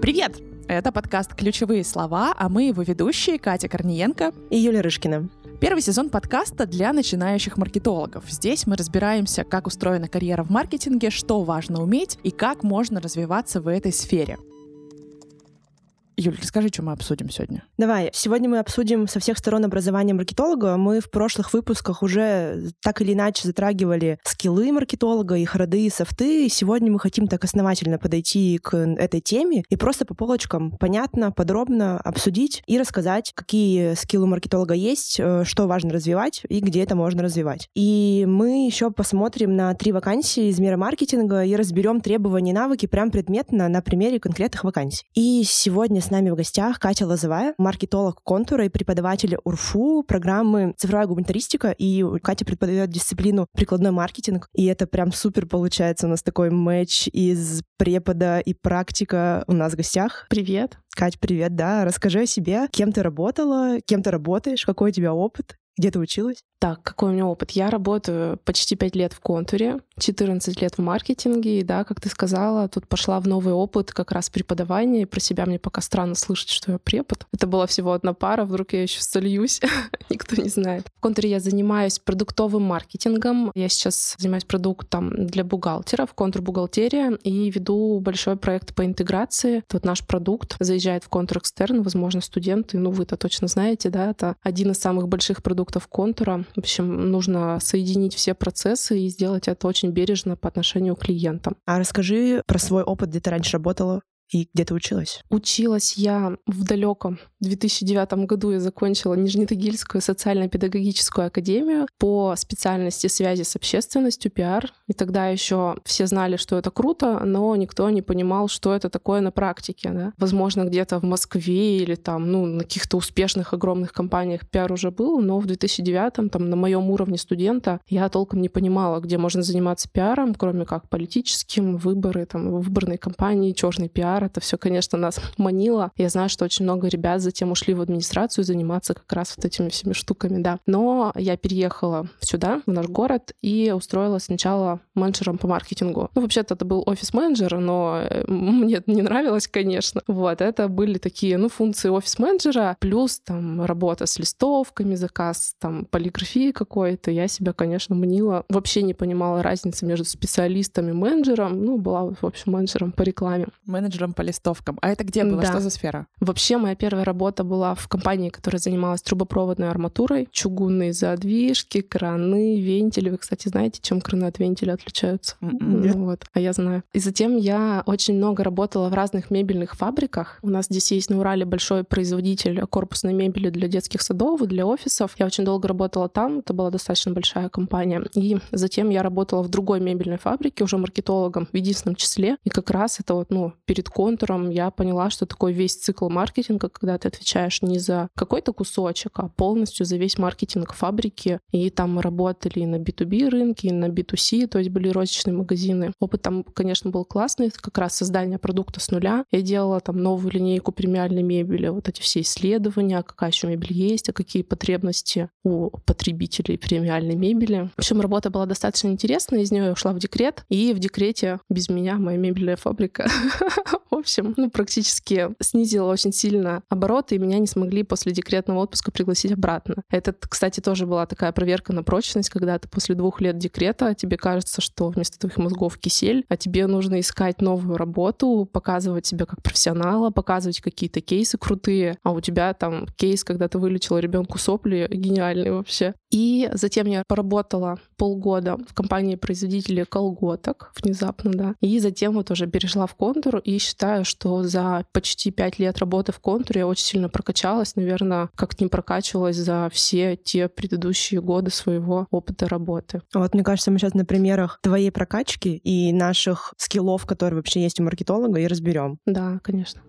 Привет! Это подкаст «Ключевые слова», а мы его ведущие Катя Корниенко и Юлия Рышкина. Первый сезон подкаста для начинающих маркетологов. Здесь мы разбираемся, как устроена карьера в маркетинге, что важно уметь и как можно развиваться в этой сфере. Юль, расскажи, что мы обсудим сегодня. Давай. Сегодня мы обсудим со всех сторон образования маркетолога. Мы в прошлых выпусках уже так или иначе затрагивали скиллы маркетолога, их роды и софты. И сегодня мы хотим так основательно подойти к этой теме и просто по полочкам понятно, подробно обсудить и рассказать, какие скиллы маркетолога есть, э, что важно развивать и где это можно развивать. И мы еще посмотрим на три вакансии из мира маркетинга и разберем требования и навыки прям предметно на примере конкретных вакансий. И сегодня с с нами в гостях Катя Лозовая, маркетолог контура и преподаватель УРФУ программы «Цифровая гуманитаристика». И Катя преподает дисциплину «Прикладной маркетинг». И это прям супер получается. У нас такой матч из препода и практика у нас в гостях. Привет. Кать, привет, да. Расскажи о себе, кем ты работала, кем ты работаешь, какой у тебя опыт, где ты училась? Так, какой у меня опыт? Я работаю почти 5 лет в контуре, 14 лет в маркетинге, и да, как ты сказала, тут пошла в новый опыт как раз преподавания, и про себя мне пока странно слышать, что я препод. Это была всего одна пара, вдруг я еще сольюсь, никто не знает. В контуре я занимаюсь продуктовым маркетингом, я сейчас занимаюсь продуктом для бухгалтеров, контур-бухгалтерия, и веду большой проект по интеграции. Вот наш продукт заезжает в контур экстерн, возможно, студенты, ну вы это точно знаете, да, это один из самых больших продуктов контура, в общем, нужно соединить все процессы и сделать это очень бережно по отношению к клиентам. А расскажи про свой опыт, где ты раньше работала. И где ты училась? Училась я в далеком 2009 году. Я закончила Нижнетагильскую социально-педагогическую академию по специальности связи с общественностью, пиар. И тогда еще все знали, что это круто, но никто не понимал, что это такое на практике. Да? Возможно, где-то в Москве или там, ну, на каких-то успешных огромных компаниях пиар уже был, но в 2009 там на моем уровне студента я толком не понимала, где можно заниматься пиаром, кроме как политическим, выборы, там, выборной кампании, черный пиар, пиар, это все, конечно, нас манило. Я знаю, что очень много ребят затем ушли в администрацию заниматься как раз вот этими всеми штуками, да. Но я переехала сюда, в наш город, и устроилась сначала менеджером по маркетингу. Ну, вообще-то это был офис-менеджер, но э, мне это не нравилось, конечно. Вот, это были такие, ну, функции офис-менеджера, плюс там работа с листовками, заказ там полиграфии какой-то. Я себя, конечно, мнила. Вообще не понимала разницы между специалистом и менеджером. Ну, была, в общем, менеджером по рекламе. Менеджером менеджером по листовкам. А это где было? Да. Что за сфера? Вообще моя первая работа была в компании, которая занималась трубопроводной арматурой, чугунные задвижки, краны, вентили. Вы, кстати, знаете, чем краны от вентиля отличаются? М-м. Ну, вот. А я знаю. И затем я очень много работала в разных мебельных фабриках. У нас здесь есть на Урале большой производитель корпусной мебели для детских садов и для офисов. Я очень долго работала там. Это была достаточно большая компания. И затем я работала в другой мебельной фабрике, уже маркетологом в единственном числе. И как раз это вот, ну, перед контуром я поняла, что такой весь цикл маркетинга, когда ты отвечаешь не за какой-то кусочек, а полностью за весь маркетинг фабрики. И там мы работали и на B2B рынке, и на B2C, то есть были розничные магазины. Опыт там, конечно, был классный, как раз создание продукта с нуля. Я делала там новую линейку премиальной мебели, вот эти все исследования, какая еще мебель есть, а какие потребности у потребителей премиальной мебели. В общем, работа была достаточно интересная, из нее я ушла в декрет, и в декрете без меня моя мебельная фабрика в общем, ну, практически снизила очень сильно обороты, и меня не смогли после декретного отпуска пригласить обратно. Это, кстати, тоже была такая проверка на прочность, когда ты после двух лет декрета, тебе кажется, что вместо твоих мозгов кисель, а тебе нужно искать новую работу, показывать себя как профессионала, показывать какие-то кейсы крутые, а у тебя там кейс, когда ты вылечила ребенку сопли, гениальный вообще. И затем я поработала полгода в компании производителей колготок, внезапно, да. И затем вот уже перешла в контур и считаю, что за почти пять лет работы в контуре я очень сильно прокачалась, наверное, как не прокачивалась за все те предыдущие годы своего опыта работы. Вот мне кажется, мы сейчас на примерах твоей прокачки и наших скиллов, которые вообще есть у маркетолога, и разберем. Да, конечно.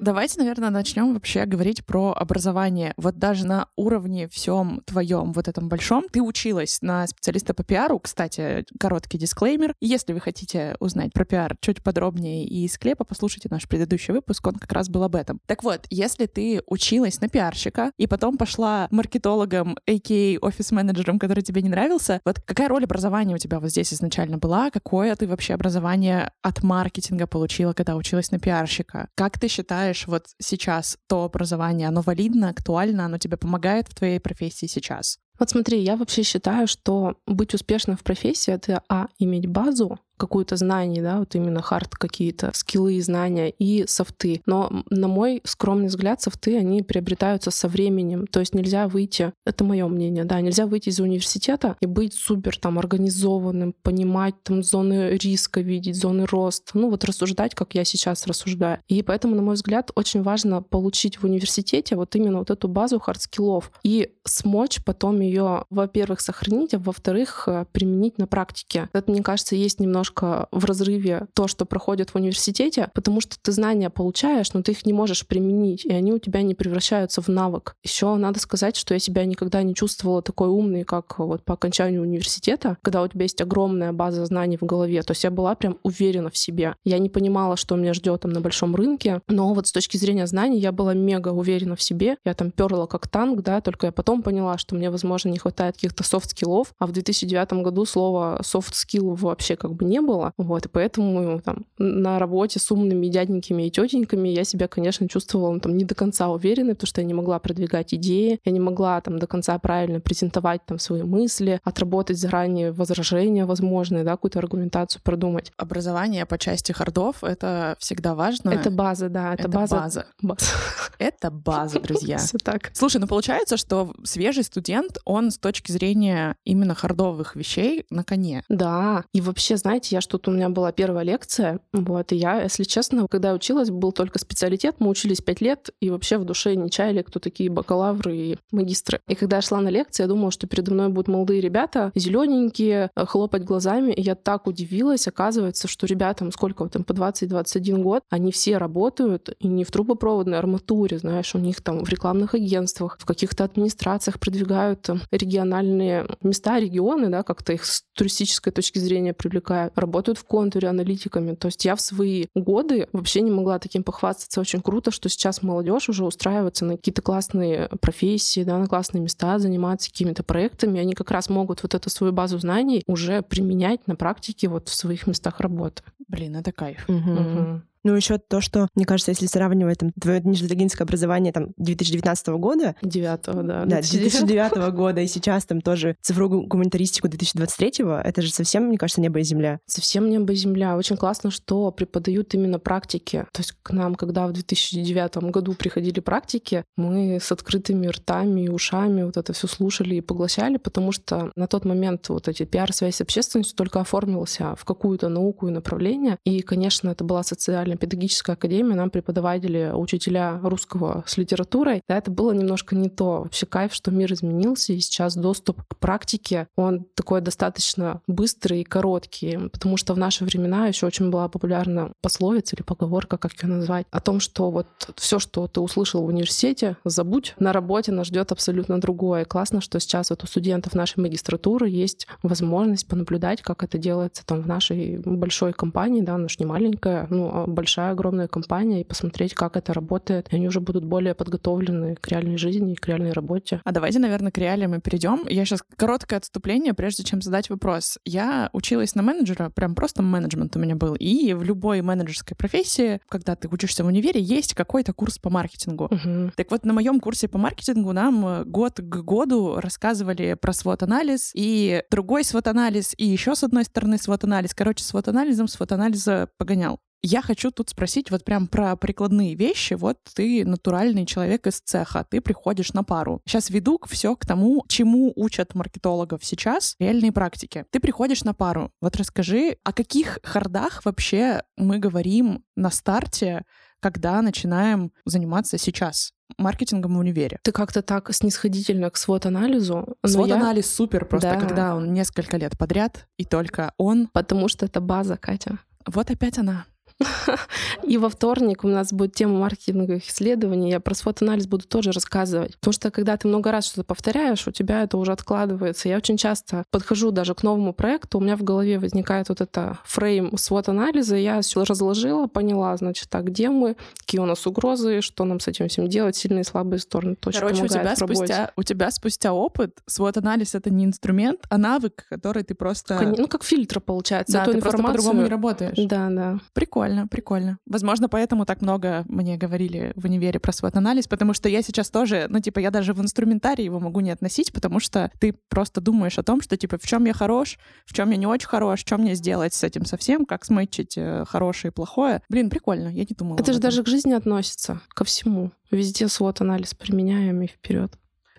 Давайте, наверное, начнем вообще говорить про образование. Вот даже на уровне всем твоем вот этом большом ты училась на специалиста по пиару. Кстати, короткий дисклеймер. Если вы хотите узнать про пиар чуть подробнее и из клепа, послушайте наш предыдущий выпуск, он как раз был об этом. Так вот, если ты училась на пиарщика и потом пошла маркетологом, а.к.а. офис-менеджером, который тебе не нравился, вот какая роль образования у тебя вот здесь изначально была? Какое ты вообще образование от маркетинга получила, когда училась на пиарщика? Как ты считаешь, вот сейчас то образование, оно валидно, актуально, оно тебе помогает в твоей профессии сейчас? Вот смотри, я вообще считаю, что быть успешным в профессии — это, а, иметь базу, какую-то знание, да, вот именно хард какие-то, скиллы, знания и софты. Но, на мой скромный взгляд, софты, они приобретаются со временем. То есть нельзя выйти, это мое мнение, да, нельзя выйти из университета и быть супер там организованным, понимать там зоны риска, видеть зоны роста, ну вот рассуждать, как я сейчас рассуждаю. И поэтому, на мой взгляд, очень важно получить в университете вот именно вот эту базу хард-скиллов и смочь потом ее, во-первых, сохранить, а во-вторых, э, применить на практике. Это, мне кажется, есть немножко немножко в разрыве то, что проходит в университете, потому что ты знания получаешь, но ты их не можешь применить, и они у тебя не превращаются в навык. Еще надо сказать, что я себя никогда не чувствовала такой умной, как вот по окончанию университета, когда у тебя есть огромная база знаний в голове. То есть я была прям уверена в себе. Я не понимала, что меня ждет там на большом рынке, но вот с точки зрения знаний я была мега уверена в себе. Я там перла как танк, да, только я потом поняла, что мне, возможно, не хватает каких-то софт-скиллов, а в 2009 году слова софт-скилл вообще как бы не не было. Вот, и поэтому там, на работе с умными дяденькими и тетеньками я себя, конечно, чувствовала ну, там, не до конца уверенной, потому что я не могла продвигать идеи, я не могла там до конца правильно презентовать там свои мысли, отработать заранее возражения возможные, да, какую-то аргументацию продумать. Образование по части хардов — это всегда важно. Это база, да, это, это база. база. база. Это база, друзья. Все так. Слушай, ну получается, что свежий студент, он с точки зрения именно хардовых вещей на коне. Да, и вообще, знаете, знаете, я что-то у меня была первая лекция, вот, и я, если честно, когда училась, был только специалитет, мы учились пять лет, и вообще в душе не чаяли, кто такие бакалавры и магистры. И когда я шла на лекции, я думала, что передо мной будут молодые ребята, зелененькие, э, хлопать глазами, и я так удивилась, оказывается, что ребятам сколько там по 20-21 год, они все работают и не в трубопроводной арматуре, знаешь, у них там в рекламных агентствах, в каких-то администрациях продвигают региональные места, регионы, да, как-то их с туристической точки зрения привлекают работают в контуре аналитиками. То есть я в свои годы вообще не могла таким похвастаться. Очень круто, что сейчас молодежь уже устраивается на какие-то классные профессии, да, на классные места, заниматься какими-то проектами. Они как раз могут вот эту свою базу знаний уже применять на практике вот в своих местах работы. Блин, это кайф. Угу. Угу. Ну, еще то, что, мне кажется, если сравнивать там, твое нижнелегинское образование там 2019 года... Девятого, да. Да, 2009 года, и сейчас там тоже цифровую гуманитаристику 2023 это же совсем, мне кажется, небо и земля. Совсем небо и земля. Очень классно, что преподают именно практики. То есть к нам, когда в 2009 году приходили практики, мы с открытыми ртами и ушами вот это все слушали и поглощали, потому что на тот момент вот эти пиар-связь с общественностью только оформился в какую-то науку и направление. И, конечно, это была социальная педагогическая академия, нам преподаватели, учителя русского с литературой. Да, это было немножко не то. Вообще кайф, что мир изменился, и сейчас доступ к практике, он такой достаточно быстрый и короткий, потому что в наши времена еще очень была популярна пословица или поговорка, как ее назвать, о том, что вот все, что ты услышал в университете, забудь, на работе нас ждет абсолютно другое. классно, что сейчас вот у студентов нашей магистратуры есть возможность понаблюдать, как это делается там в нашей большой компании, да, она же не маленькая, ну, а большая, огромная компания, и посмотреть, как это работает. И они уже будут более подготовлены к реальной жизни и к реальной работе. А давайте, наверное, к реалиям мы перейдем. Я сейчас короткое отступление, прежде чем задать вопрос. Я училась на менеджера, прям просто менеджмент у меня был. И в любой менеджерской профессии, когда ты учишься в универе, есть какой-то курс по маркетингу. Угу. Так вот, на моем курсе по маркетингу нам год к году рассказывали про свод-анализ и другой свод-анализ, и еще с одной стороны свод-анализ. Короче, свод-анализом свод-анализа погонял. Я хочу тут спросить вот прям про прикладные вещи. Вот ты натуральный человек из цеха, ты приходишь на пару. Сейчас веду все к тому, чему учат маркетологов сейчас, реальные практики. Ты приходишь на пару. Вот расскажи, о каких хардах вообще мы говорим на старте, когда начинаем заниматься сейчас? маркетингом в универе. Ты как-то так снисходительно к свод-анализу. Свод-анализ я... супер, просто да. когда он несколько лет подряд, и только он. Потому что это база, Катя. Вот опять она. И во вторник у нас будет тема маркетинговых исследований. Я про свод-анализ буду тоже рассказывать. Потому что когда ты много раз что-то повторяешь, у тебя это уже откладывается. Я очень часто подхожу даже к новому проекту, у меня в голове возникает вот это фрейм свод-анализа, я все разложила, поняла, значит, так, где мы, какие у нас угрозы, что нам с этим всем делать, сильные и слабые стороны. Точно Короче, у тебя, спустя, у тебя спустя опыт, свод-анализ — это не инструмент, а навык, который ты просто... Ну, как фильтр, получается. Да, ты информацию... просто по-другому не работаешь. Да, да. Прикольно, прикольно. Возможно, поэтому так много мне говорили в универе про свод-анализ, потому что я сейчас тоже, ну, типа, я даже в инструментарий его могу не относить, потому что ты просто думаешь о том, что, типа, в чем я хорош, в чем я не очень хорош, что мне сделать с этим совсем, как смычить э, хорошее и плохое. Блин, прикольно, я не думала. Это же даже к жизни относится, ко всему. Везде свод-анализ применяем и вперед.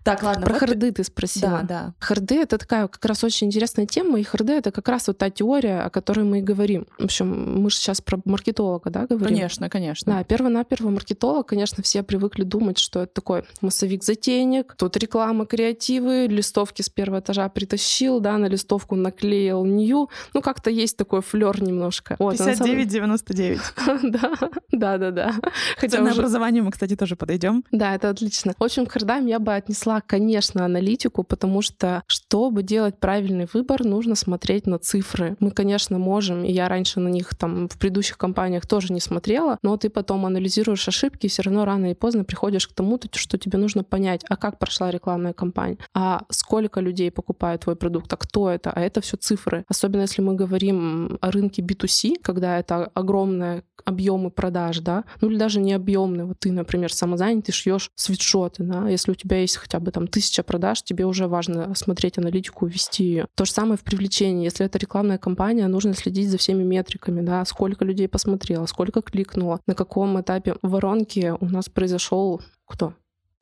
Так, ладно. Про вот харды ты спросила. Да, да. Харды — это такая как раз очень интересная тема, и харды — это как раз вот та теория, о которой мы и говорим. В общем, мы же сейчас про маркетолога, да, говорим? Конечно, конечно. Да, перво-наперво маркетолог, конечно, все привыкли думать, что это такой массовик-затейник, тут реклама, креативы, листовки с первого этажа притащил, да, на листовку наклеил нью. Ну, как-то есть такой флер немножко. Вот, 59,99. Да, да, да, да. Хотя на образование мы, кстати, тоже подойдем. Да, это отлично. В общем, к хардам я бы отнесла конечно, аналитику, потому что, чтобы делать правильный выбор, нужно смотреть на цифры. Мы, конечно, можем, и я раньше на них там в предыдущих компаниях тоже не смотрела, но ты потом анализируешь ошибки, и все равно рано и поздно приходишь к тому, что тебе нужно понять, а как прошла рекламная кампания, а сколько людей покупают твой продукт, а кто это, а это все цифры. Особенно если мы говорим о рынке B2C, когда это огромное объемы продаж, да, ну или даже не объемные. Вот ты, например, самозанятый, шьешь свитшоты, да, если у тебя есть хотя бы там тысяча продаж, тебе уже важно смотреть аналитику, вести ее. То же самое в привлечении. Если это рекламная кампания, нужно следить за всеми метриками, да, сколько людей посмотрело, сколько кликнуло, на каком этапе воронки у нас произошел кто?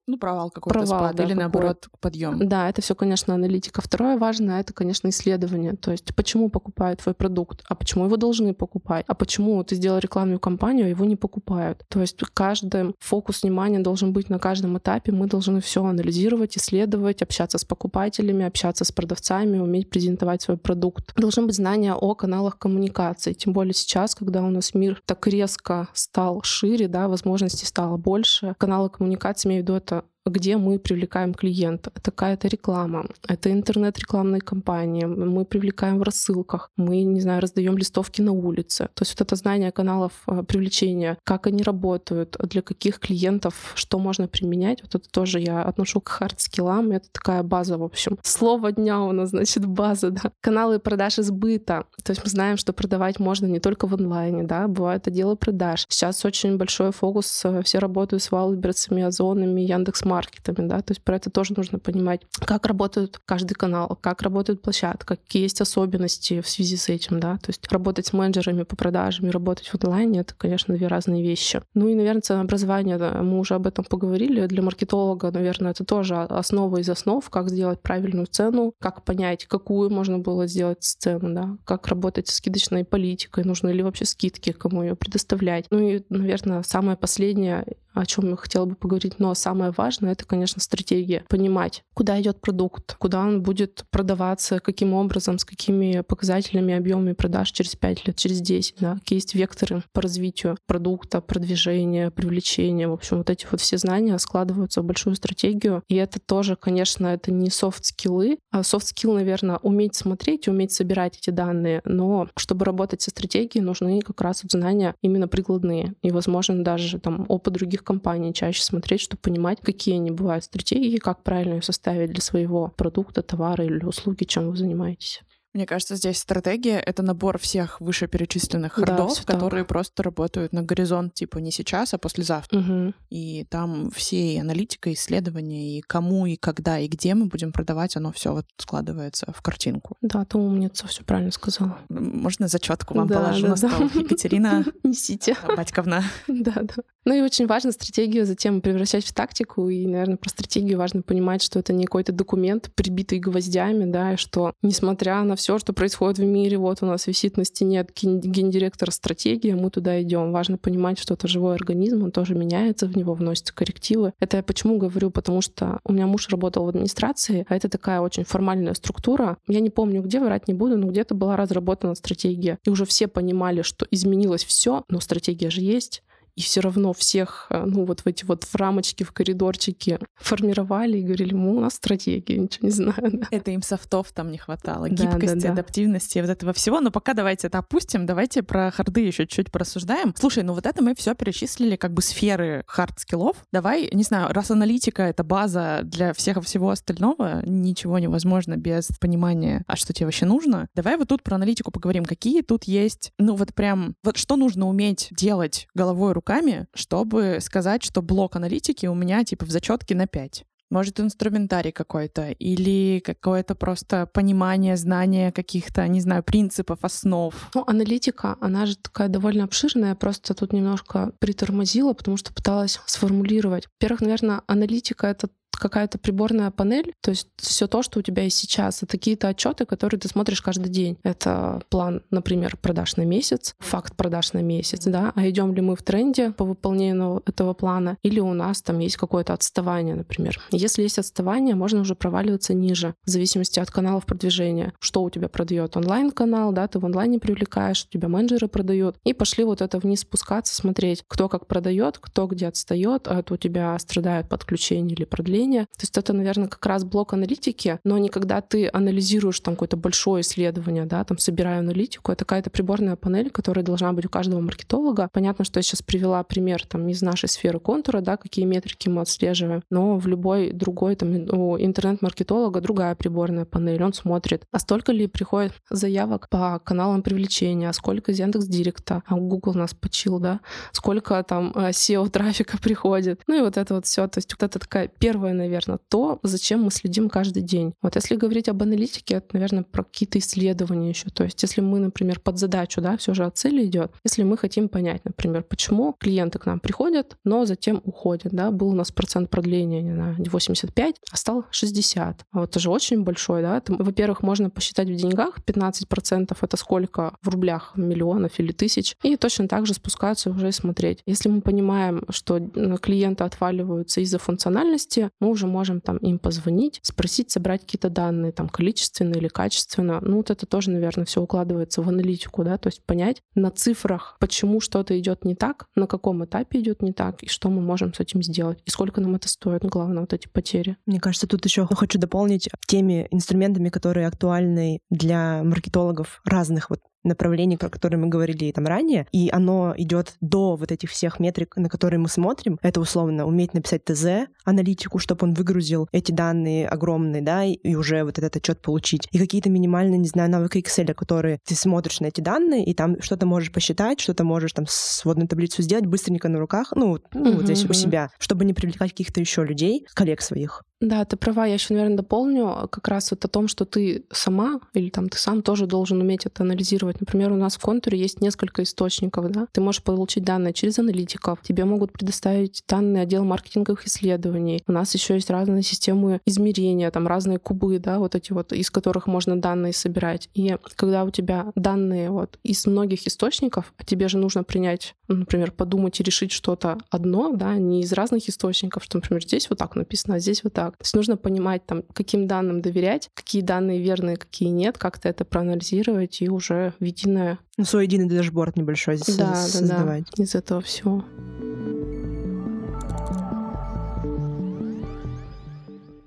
Ну, провал какой-то провал, спад да, или, наоборот, подъем. Да, это все, конечно, аналитика. Второе важное — это, конечно, исследование. То есть почему покупают твой продукт, а почему его должны покупать, а почему ты сделал рекламную кампанию, а его не покупают. То есть каждый фокус внимания должен быть на каждом этапе. Мы должны все анализировать, исследовать, общаться с покупателями, общаться с продавцами, уметь презентовать свой продукт. Должно быть знание о каналах коммуникации. Тем более сейчас, когда у нас мир так резко стал шире, да, возможностей стало больше. Каналы коммуникации, имею в виду, это где мы привлекаем клиента. Это какая-то реклама, это интернет-рекламные кампании, мы привлекаем в рассылках, мы, не знаю, раздаем листовки на улице. То есть вот это знание каналов э, привлечения, как они работают, для каких клиентов, что можно применять, вот это тоже я отношу к хард-скиллам, это такая база, в общем. Слово дня у нас, значит, база, да. Каналы продаж избыта. То есть мы знаем, что продавать можно не только в онлайне, да, бывает отделы продаж. Сейчас очень большой фокус, э, все работают с Валберцами, Озонами, Яндекс.Маркетом, маркетами, да, то есть про это тоже нужно понимать, как работает каждый канал, как работает площадка, какие есть особенности в связи с этим, да, то есть работать с менеджерами по продажам и работать в онлайне — это, конечно, две разные вещи. Ну и, наверное, ценообразование, да, мы уже об этом поговорили, для маркетолога, наверное, это тоже основа из основ, как сделать правильную цену, как понять, какую можно было сделать цену, да, как работать с скидочной политикой, нужны ли вообще скидки, кому ее предоставлять. Ну и, наверное, самое последнее о чем я хотела бы поговорить. Но самое важное это, конечно, стратегия. Понимать, куда идет продукт, куда он будет продаваться, каким образом, с какими показателями, объемами продаж через 5 лет, через 10, да, какие есть векторы по развитию продукта, продвижения, привлечения. В общем, вот эти вот все знания складываются в большую стратегию. И это тоже, конечно, это не софт-скиллы, а софт-скилл, наверное, уметь смотреть, уметь собирать эти данные. Но чтобы работать со стратегией, нужны как раз вот знания именно прикладные. И, возможно, даже там опыт других компаний чаще смотреть, чтобы понимать, какие они бывают стратегии, как правильно ее составить для своего продукта, товара или услуги, чем вы занимаетесь. Мне кажется, здесь стратегия — это набор всех вышеперечисленных хардов, да, которые так. просто работают на горизонт, типа не сейчас, а послезавтра. Угу. И там все и аналитика, исследования, и кому, и когда, и где мы будем продавать, оно все вот складывается в картинку. Да, ты умница, все правильно сказала. Можно зачетку вам да, положу да, на стол. Да. Екатерина Несите. Батьковна. Да, да. Ну и очень важно стратегию затем превращать в тактику. И, наверное, про стратегию важно понимать, что это не какой-то документ, прибитый гвоздями, да, и что, несмотря на все все, что происходит в мире, вот у нас висит на стене гендиректор стратегии, мы туда идем. Важно понимать, что это живой организм, он тоже меняется, в него вносятся коррективы. Это я почему говорю? Потому что у меня муж работал в администрации, а это такая очень формальная структура. Я не помню, где, врать не буду, но где-то была разработана стратегия. И уже все понимали, что изменилось все, но стратегия же есть и все равно всех, э, ну, вот в эти вот в рамочки, в коридорчики формировали и говорили, мы у нас стратегия, ничего не знаю. Да. Это им софтов там не хватало, гибкости, да, да. адаптивности, вот этого всего. Но пока давайте это опустим, давайте про харды еще чуть-чуть порассуждаем. Слушай, ну вот это мы все перечислили как бы сферы хард-скиллов. Давай, не знаю, раз аналитика — это база для всех всего остального, ничего невозможно без понимания, а что тебе вообще нужно. Давай вот тут про аналитику поговорим. Какие тут есть, ну вот прям, вот что нужно уметь делать головой, рукой руками, чтобы сказать, что блок аналитики у меня типа в зачетке на 5. Может, инструментарий какой-то или какое-то просто понимание, знание каких-то, не знаю, принципов, основ. Ну, аналитика, она же такая довольно обширная, просто тут немножко притормозила, потому что пыталась сформулировать. Во-первых, наверное, аналитика — это какая-то приборная панель, то есть все то, что у тебя есть сейчас, это какие-то отчеты, которые ты смотришь каждый день. Это план, например, продаж на месяц, факт продаж на месяц, да, а идем ли мы в тренде по выполнению этого плана, или у нас там есть какое-то отставание, например. Если есть отставание, можно уже проваливаться ниже, в зависимости от каналов продвижения. Что у тебя продает онлайн-канал, да, ты в онлайне привлекаешь, у тебя менеджеры продают, и пошли вот это вниз спускаться, смотреть, кто как продает, кто где отстает, а это у тебя страдают подключение или продление, мышления. То есть это, наверное, как раз блок аналитики, но не когда ты анализируешь там какое-то большое исследование, да, там собираю аналитику, это какая-то приборная панель, которая должна быть у каждого маркетолога. Понятно, что я сейчас привела пример там из нашей сферы контура, да, какие метрики мы отслеживаем, но в любой другой там у интернет-маркетолога другая приборная панель, он смотрит, а столько ли приходит заявок по каналам привлечения, а сколько из Яндекс Директа, а Google нас почил, да, сколько там э, SEO трафика приходит, ну и вот это вот все, то есть вот это такая первая наверное, то, зачем мы следим каждый день. Вот если говорить об аналитике, это, наверное, про какие-то исследования еще. То есть если мы, например, под задачу, да, все же от цели идет, если мы хотим понять, например, почему клиенты к нам приходят, но затем уходят, да, был у нас процент продления, не знаю, 85, а стал 60. А вот это же очень большой, да. Во-первых, можно посчитать в деньгах, 15% это сколько в рублях миллионов или тысяч, и точно так же спускаться уже и смотреть. Если мы понимаем, что клиенты отваливаются из-за функциональности, мы уже можем там им позвонить, спросить, собрать какие-то данные, там, количественно или качественно. Ну, вот это тоже, наверное, все укладывается в аналитику, да, то есть понять на цифрах, почему что-то идет не так, на каком этапе идет не так, и что мы можем с этим сделать, и сколько нам это стоит, главное, вот эти потери. Мне кажется, тут еще хочу дополнить теми инструментами, которые актуальны для маркетологов разных вот направлений, про которые мы говорили там ранее, и оно идет до вот этих всех метрик, на которые мы смотрим. Это условно уметь написать ТЗ, аналитику, чтобы он выгрузил эти данные огромные, да, и, уже вот этот отчет получить. И какие-то минимальные, не знаю, навыки Excel, которые ты смотришь на эти данные, и там что-то можешь посчитать, что-то можешь там сводную таблицу сделать быстренько на руках, ну, ну вот здесь у себя, чтобы не привлекать каких-то еще людей, коллег своих. Да, ты права. Я еще, наверное, дополню как раз вот о том, что ты сама или там ты сам тоже должен уметь это анализировать. Например, у нас в контуре есть несколько источников, да. Ты можешь получить данные через аналитиков. Тебе могут предоставить данные отдел маркетинговых исследований. У нас еще есть разные системы измерения, там разные кубы, да, вот эти вот, из которых можно данные собирать. И когда у тебя данные вот из многих источников, а тебе же нужно принять, например, подумать и решить что-то одно, да, не из разных источников, что, например, здесь вот так написано, а здесь вот так так. То есть нужно понимать, там, каким данным доверять, какие данные верные, какие нет, как-то это проанализировать и уже в единое... Ну, свой единый дашборд небольшой здесь да, создавать. Да, да, из этого всего.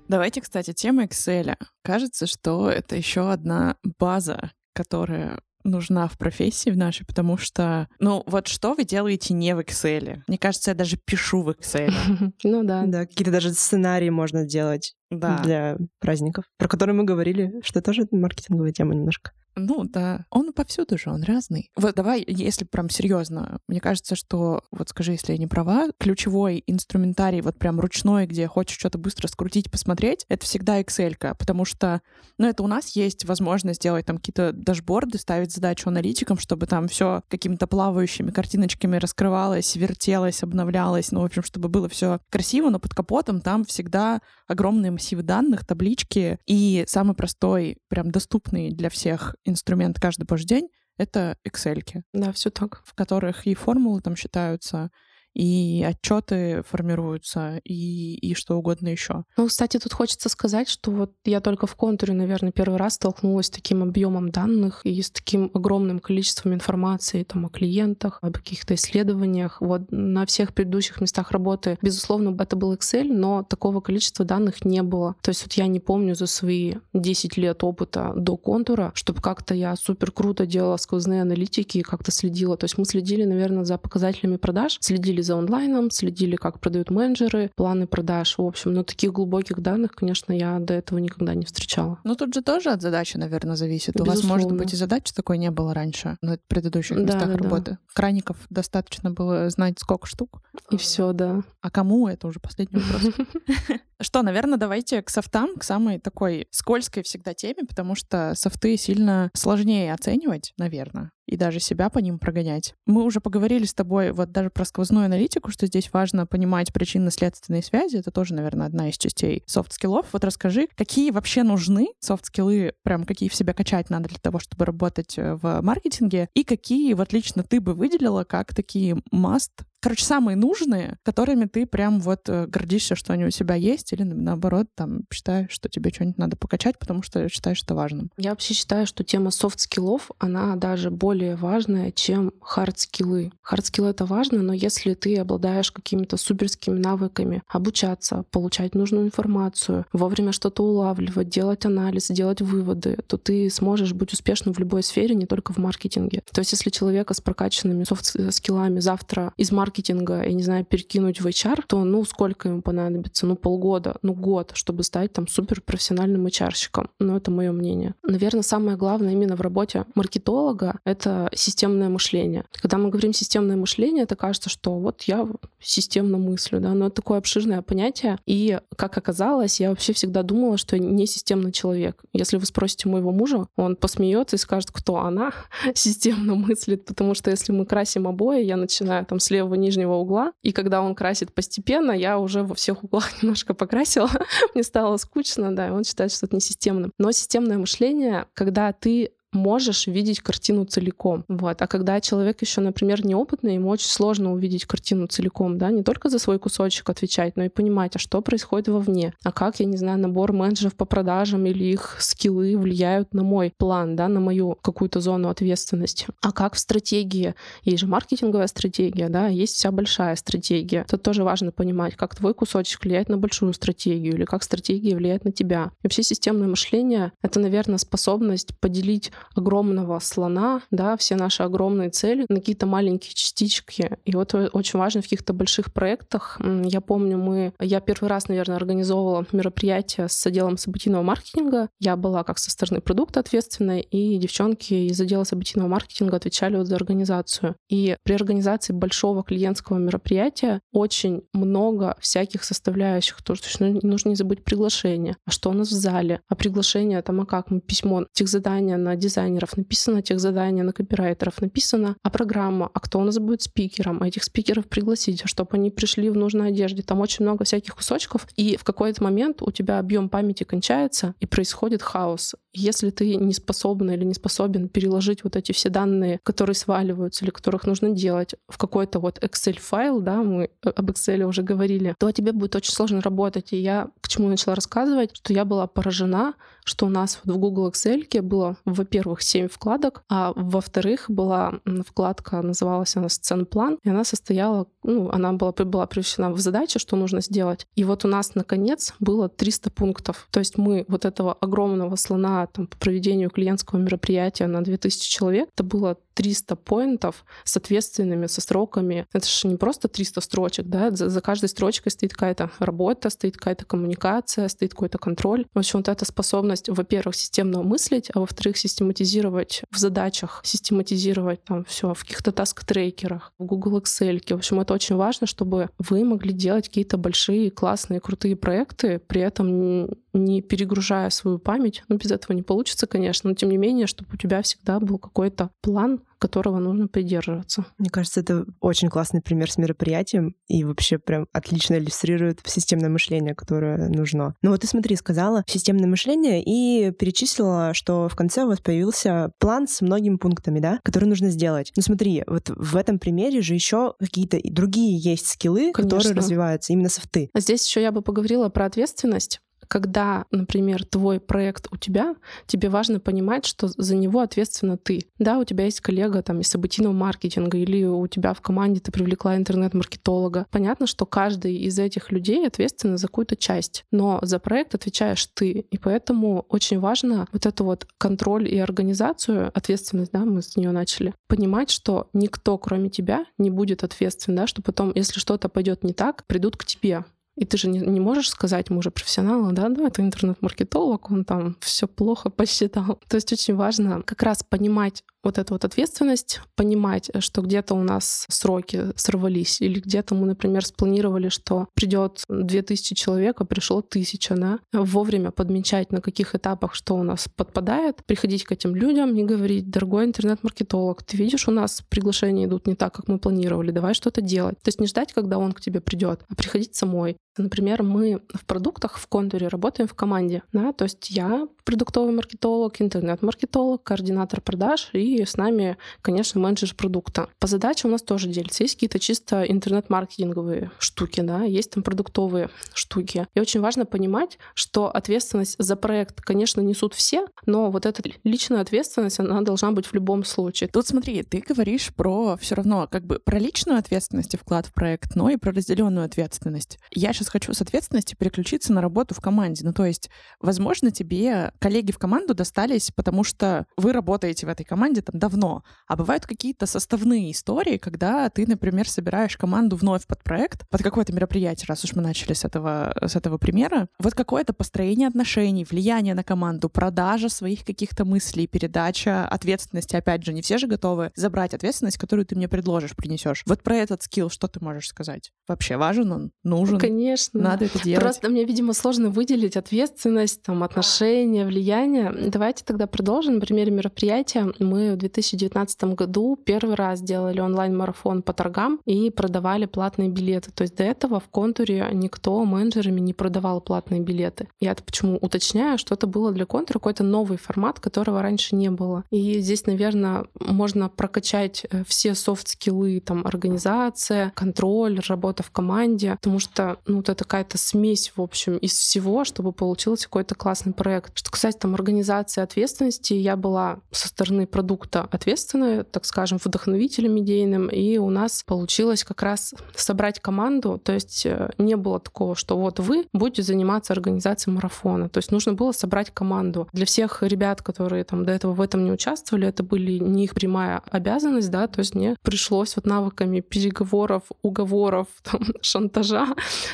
Давайте, кстати, тема Excel. Кажется, что это еще одна база, которая нужна в профессии в нашей, потому что, ну, вот что вы делаете не в Excel? Мне кажется, я даже пишу в Excel. Ну да. Да, какие-то даже сценарии можно делать для праздников, про которые мы говорили, что тоже маркетинговая тема немножко. Ну да, он повсюду же, он разный. Вот давай, если прям серьезно, мне кажется, что, вот скажи, если я не права, ключевой инструментарий, вот прям ручной, где хочешь что-то быстро скрутить, посмотреть, это всегда Excel, потому что, ну это у нас есть возможность сделать там какие-то дашборды, ставить задачу аналитикам, чтобы там все какими-то плавающими картиночками раскрывалось, вертелось, обновлялось, ну, в общем, чтобы было все красиво, но под капотом там всегда огромные массивы данных, таблички. И самый простой, прям доступный для всех инструмент каждый божий день — это Excel. Да, все так. В которых и формулы там считаются, и отчеты формируются, и, и что угодно еще. Ну, кстати, тут хочется сказать, что вот я только в контуре, наверное, первый раз столкнулась с таким объемом данных и с таким огромным количеством информации там, о клиентах, об каких-то исследованиях. Вот на всех предыдущих местах работы, безусловно, это был Excel, но такого количества данных не было. То есть вот я не помню за свои 10 лет опыта до контура, чтобы как-то я супер круто делала сквозные аналитики и как-то следила. То есть мы следили, наверное, за показателями продаж, следили следили за онлайном, следили, как продают менеджеры, планы продаж. В общем, но таких глубоких данных, конечно, я до этого никогда не встречала. Ну, тут же тоже от задачи, наверное, зависит. Безусловно. У вас, может быть, и задачи такой не было раньше на предыдущих да, местах да, работы. Да. Краников достаточно было знать, сколько штук. И все, да. А кому это уже последний вопрос? Что, наверное, давайте к софтам, к самой такой скользкой всегда теме, потому что софты сильно сложнее оценивать, наверное, и даже себя по ним прогонять. Мы уже поговорили с тобой вот даже про сквозную аналитику, что здесь важно понимать причинно-следственные связи. Это тоже, наверное, одна из частей софт-скиллов. Вот расскажи, какие вообще нужны софт-скиллы, прям какие в себя качать надо для того, чтобы работать э, в маркетинге, и какие вот лично ты бы выделила как такие must короче, самые нужные, которыми ты прям вот э, гордишься, что они у тебя есть, или наоборот, там, считаешь, что тебе что-нибудь надо покачать, потому что считаешь это важным? Я вообще считаю, что тема софт-скиллов, она даже более важная, чем хард-скиллы. Хард-скиллы — это важно, но если ты обладаешь какими-то суперскими навыками обучаться, получать нужную информацию, вовремя что-то улавливать, делать анализ, делать выводы, то ты сможешь быть успешным в любой сфере, не только в маркетинге. То есть если человека с прокачанными софт-скиллами завтра из маркетинга маркетинга, я не знаю, перекинуть в HR, то ну сколько ему понадобится? Ну полгода, ну год, чтобы стать там суперпрофессиональным HR-щиком. Ну это мое мнение. Наверное, самое главное именно в работе маркетолога — это системное мышление. Когда мы говорим системное мышление, это кажется, что вот я системно мыслю, да, но это такое обширное понятие. И, как оказалось, я вообще всегда думала, что я не системный человек. Если вы спросите моего мужа, он посмеется и скажет, кто она системно мыслит, потому что если мы красим обои, я начинаю там с левого нижнего угла, и когда он красит постепенно, я уже во всех углах немножко покрасила, мне стало скучно, да, и он считает, что это не системным. Но системное мышление, когда ты можешь видеть картину целиком. Вот. А когда человек еще, например, неопытный, ему очень сложно увидеть картину целиком, да, не только за свой кусочек отвечать, но и понимать, а что происходит вовне, а как, я не знаю, набор менеджеров по продажам или их скиллы влияют на мой план, да, на мою какую-то зону ответственности. А как в стратегии, есть же маркетинговая стратегия, да, есть вся большая стратегия. Тут тоже важно понимать, как твой кусочек влияет на большую стратегию или как стратегия влияет на тебя. И вообще системное мышление — это, наверное, способность поделить огромного слона, да, все наши огромные цели на какие-то маленькие частички. И вот очень важно в каких-то больших проектах. Я помню, мы, я первый раз, наверное, организовывала мероприятие с отделом событийного маркетинга. Я была как со стороны продукта ответственной, и девчонки из отдела событийного маркетинга отвечали вот за организацию. И при организации большого клиентского мероприятия очень много всяких составляющих. То, что нужно не забыть приглашение. А что у нас в зале? А приглашение там, а как мы письмо, тех задания на дизайнеров написано, тех задания на копирайтеров написано, а программа, а кто у нас будет спикером, а этих спикеров пригласить, а чтобы они пришли в нужной одежде. Там очень много всяких кусочков, и в какой-то момент у тебя объем памяти кончается, и происходит хаос. Если ты не способна или не способен переложить вот эти все данные, которые сваливаются или которых нужно делать, в какой-то вот Excel-файл, да, мы об Excel уже говорили, то тебе будет очень сложно работать. И я к чему начала рассказывать, что я была поражена, что у нас в Google Excel было, во-первых, 7 вкладок, а во-вторых, была вкладка, называлась она «Сцен-план», и она состояла, ну, она была, была превращена в задачу, что нужно сделать. И вот у нас, наконец, было 300 пунктов. То есть мы вот этого огромного слона там, по проведению клиентского мероприятия на 2000 человек, это было 300 поинтов с ответственными, со строками. Это же не просто 300 строчек, да, за, за каждой строчкой стоит какая-то работа, стоит какая-то коммуникация, стоит какой-то контроль. В общем, вот эта способность, во-первых, системно мыслить, а во-вторых, систематизировать в задачах, систематизировать там все в каких-то таск-трекерах, в Google Excel. В общем, это очень важно, чтобы вы могли делать какие-то большие, классные, крутые проекты, при этом не перегружая свою память. Ну, без этого не получится, конечно, но тем не менее, чтобы у тебя всегда был какой-то план, которого нужно придерживаться. Мне кажется, это очень классный пример с мероприятием и вообще прям отлично иллюстрирует системное мышление, которое нужно. Ну вот ты смотри, сказала системное мышление и перечислила, что в конце у вас появился план с многими пунктами, да, которые нужно сделать. Ну смотри, вот в этом примере же еще какие-то другие есть скиллы, Конечно. которые развиваются именно софты. А здесь еще я бы поговорила про ответственность когда, например, твой проект у тебя, тебе важно понимать, что за него ответственна ты. Да, у тебя есть коллега там из событийного маркетинга или у тебя в команде ты привлекла интернет-маркетолога. Понятно, что каждый из этих людей ответственен за какую-то часть, но за проект отвечаешь ты. И поэтому очень важно вот эту вот контроль и организацию, ответственность, да, мы с нее начали, понимать, что никто, кроме тебя, не будет ответственен, да, что потом, если что-то пойдет не так, придут к тебе. И ты же не, не можешь сказать, мы уже профессионалы, да, да, это интернет-маркетолог, он там все плохо посчитал. То есть очень важно как раз понимать вот эту вот ответственность, понимать, что где-то у нас сроки сорвались, или где-то мы, например, спланировали, что придет 2000 человек, а пришло 1000, да, вовремя подмечать, на каких этапах что у нас подпадает, приходить к этим людям и говорить, дорогой интернет-маркетолог, ты видишь, у нас приглашения идут не так, как мы планировали, давай что-то делать. То есть не ждать, когда он к тебе придет, а приходить самой. Например, мы в продуктах в контуре работаем в команде, да, то есть я продуктовый маркетолог, интернет-маркетолог, координатор продаж и с нами, конечно, менеджер продукта. По задаче у нас тоже делится. Есть какие-то чисто интернет-маркетинговые штуки, да, есть там продуктовые штуки. И очень важно понимать, что ответственность за проект, конечно, несут все, но вот эта личная ответственность, она должна быть в любом случае. Тут смотри, ты говоришь про все равно как бы про личную ответственность и вклад в проект, но и про разделенную ответственность. Я сейчас хочу с ответственности переключиться на работу в команде. Ну, то есть, возможно, тебе коллеги в команду достались, потому что вы работаете в этой команде там давно. А бывают какие-то составные истории, когда ты, например, собираешь команду вновь под проект, под какое-то мероприятие, раз уж мы начали с этого, с этого примера. Вот какое-то построение отношений, влияние на команду, продажа своих каких-то мыслей, передача ответственности. Опять же, не все же готовы забрать ответственность, которую ты мне предложишь, принесешь. Вот про этот скилл что ты можешь сказать? Вообще важен он? Нужен? Конечно. Надо это делать? Просто мне, видимо, сложно выделить ответственность, там, отношения, влияние. Давайте тогда продолжим. На примере мероприятия мы в 2019 году первый раз делали онлайн-марафон по торгам и продавали платные билеты. То есть до этого в контуре никто менеджерами не продавал платные билеты. Я почему уточняю, что это было для контура какой-то новый формат, которого раньше не было. И здесь, наверное, можно прокачать э, все софт-скиллы, там, организация, контроль, работа в команде, потому что, ну, это какая-то смесь, в общем, из всего, чтобы получился какой-то классный проект. Что касается там организации ответственности, я была со стороны продукта ответственной, так скажем, вдохновителем идейным, и у нас получилось как раз собрать команду, то есть э, не было такого, что вот вы будете заниматься организацией марафона, то есть нужно было собрать команду. Для всех ребят, которые там до этого в этом не участвовали, это были не их прямая обязанность, да, то есть мне пришлось вот навыками переговоров, уговоров, там, шантажа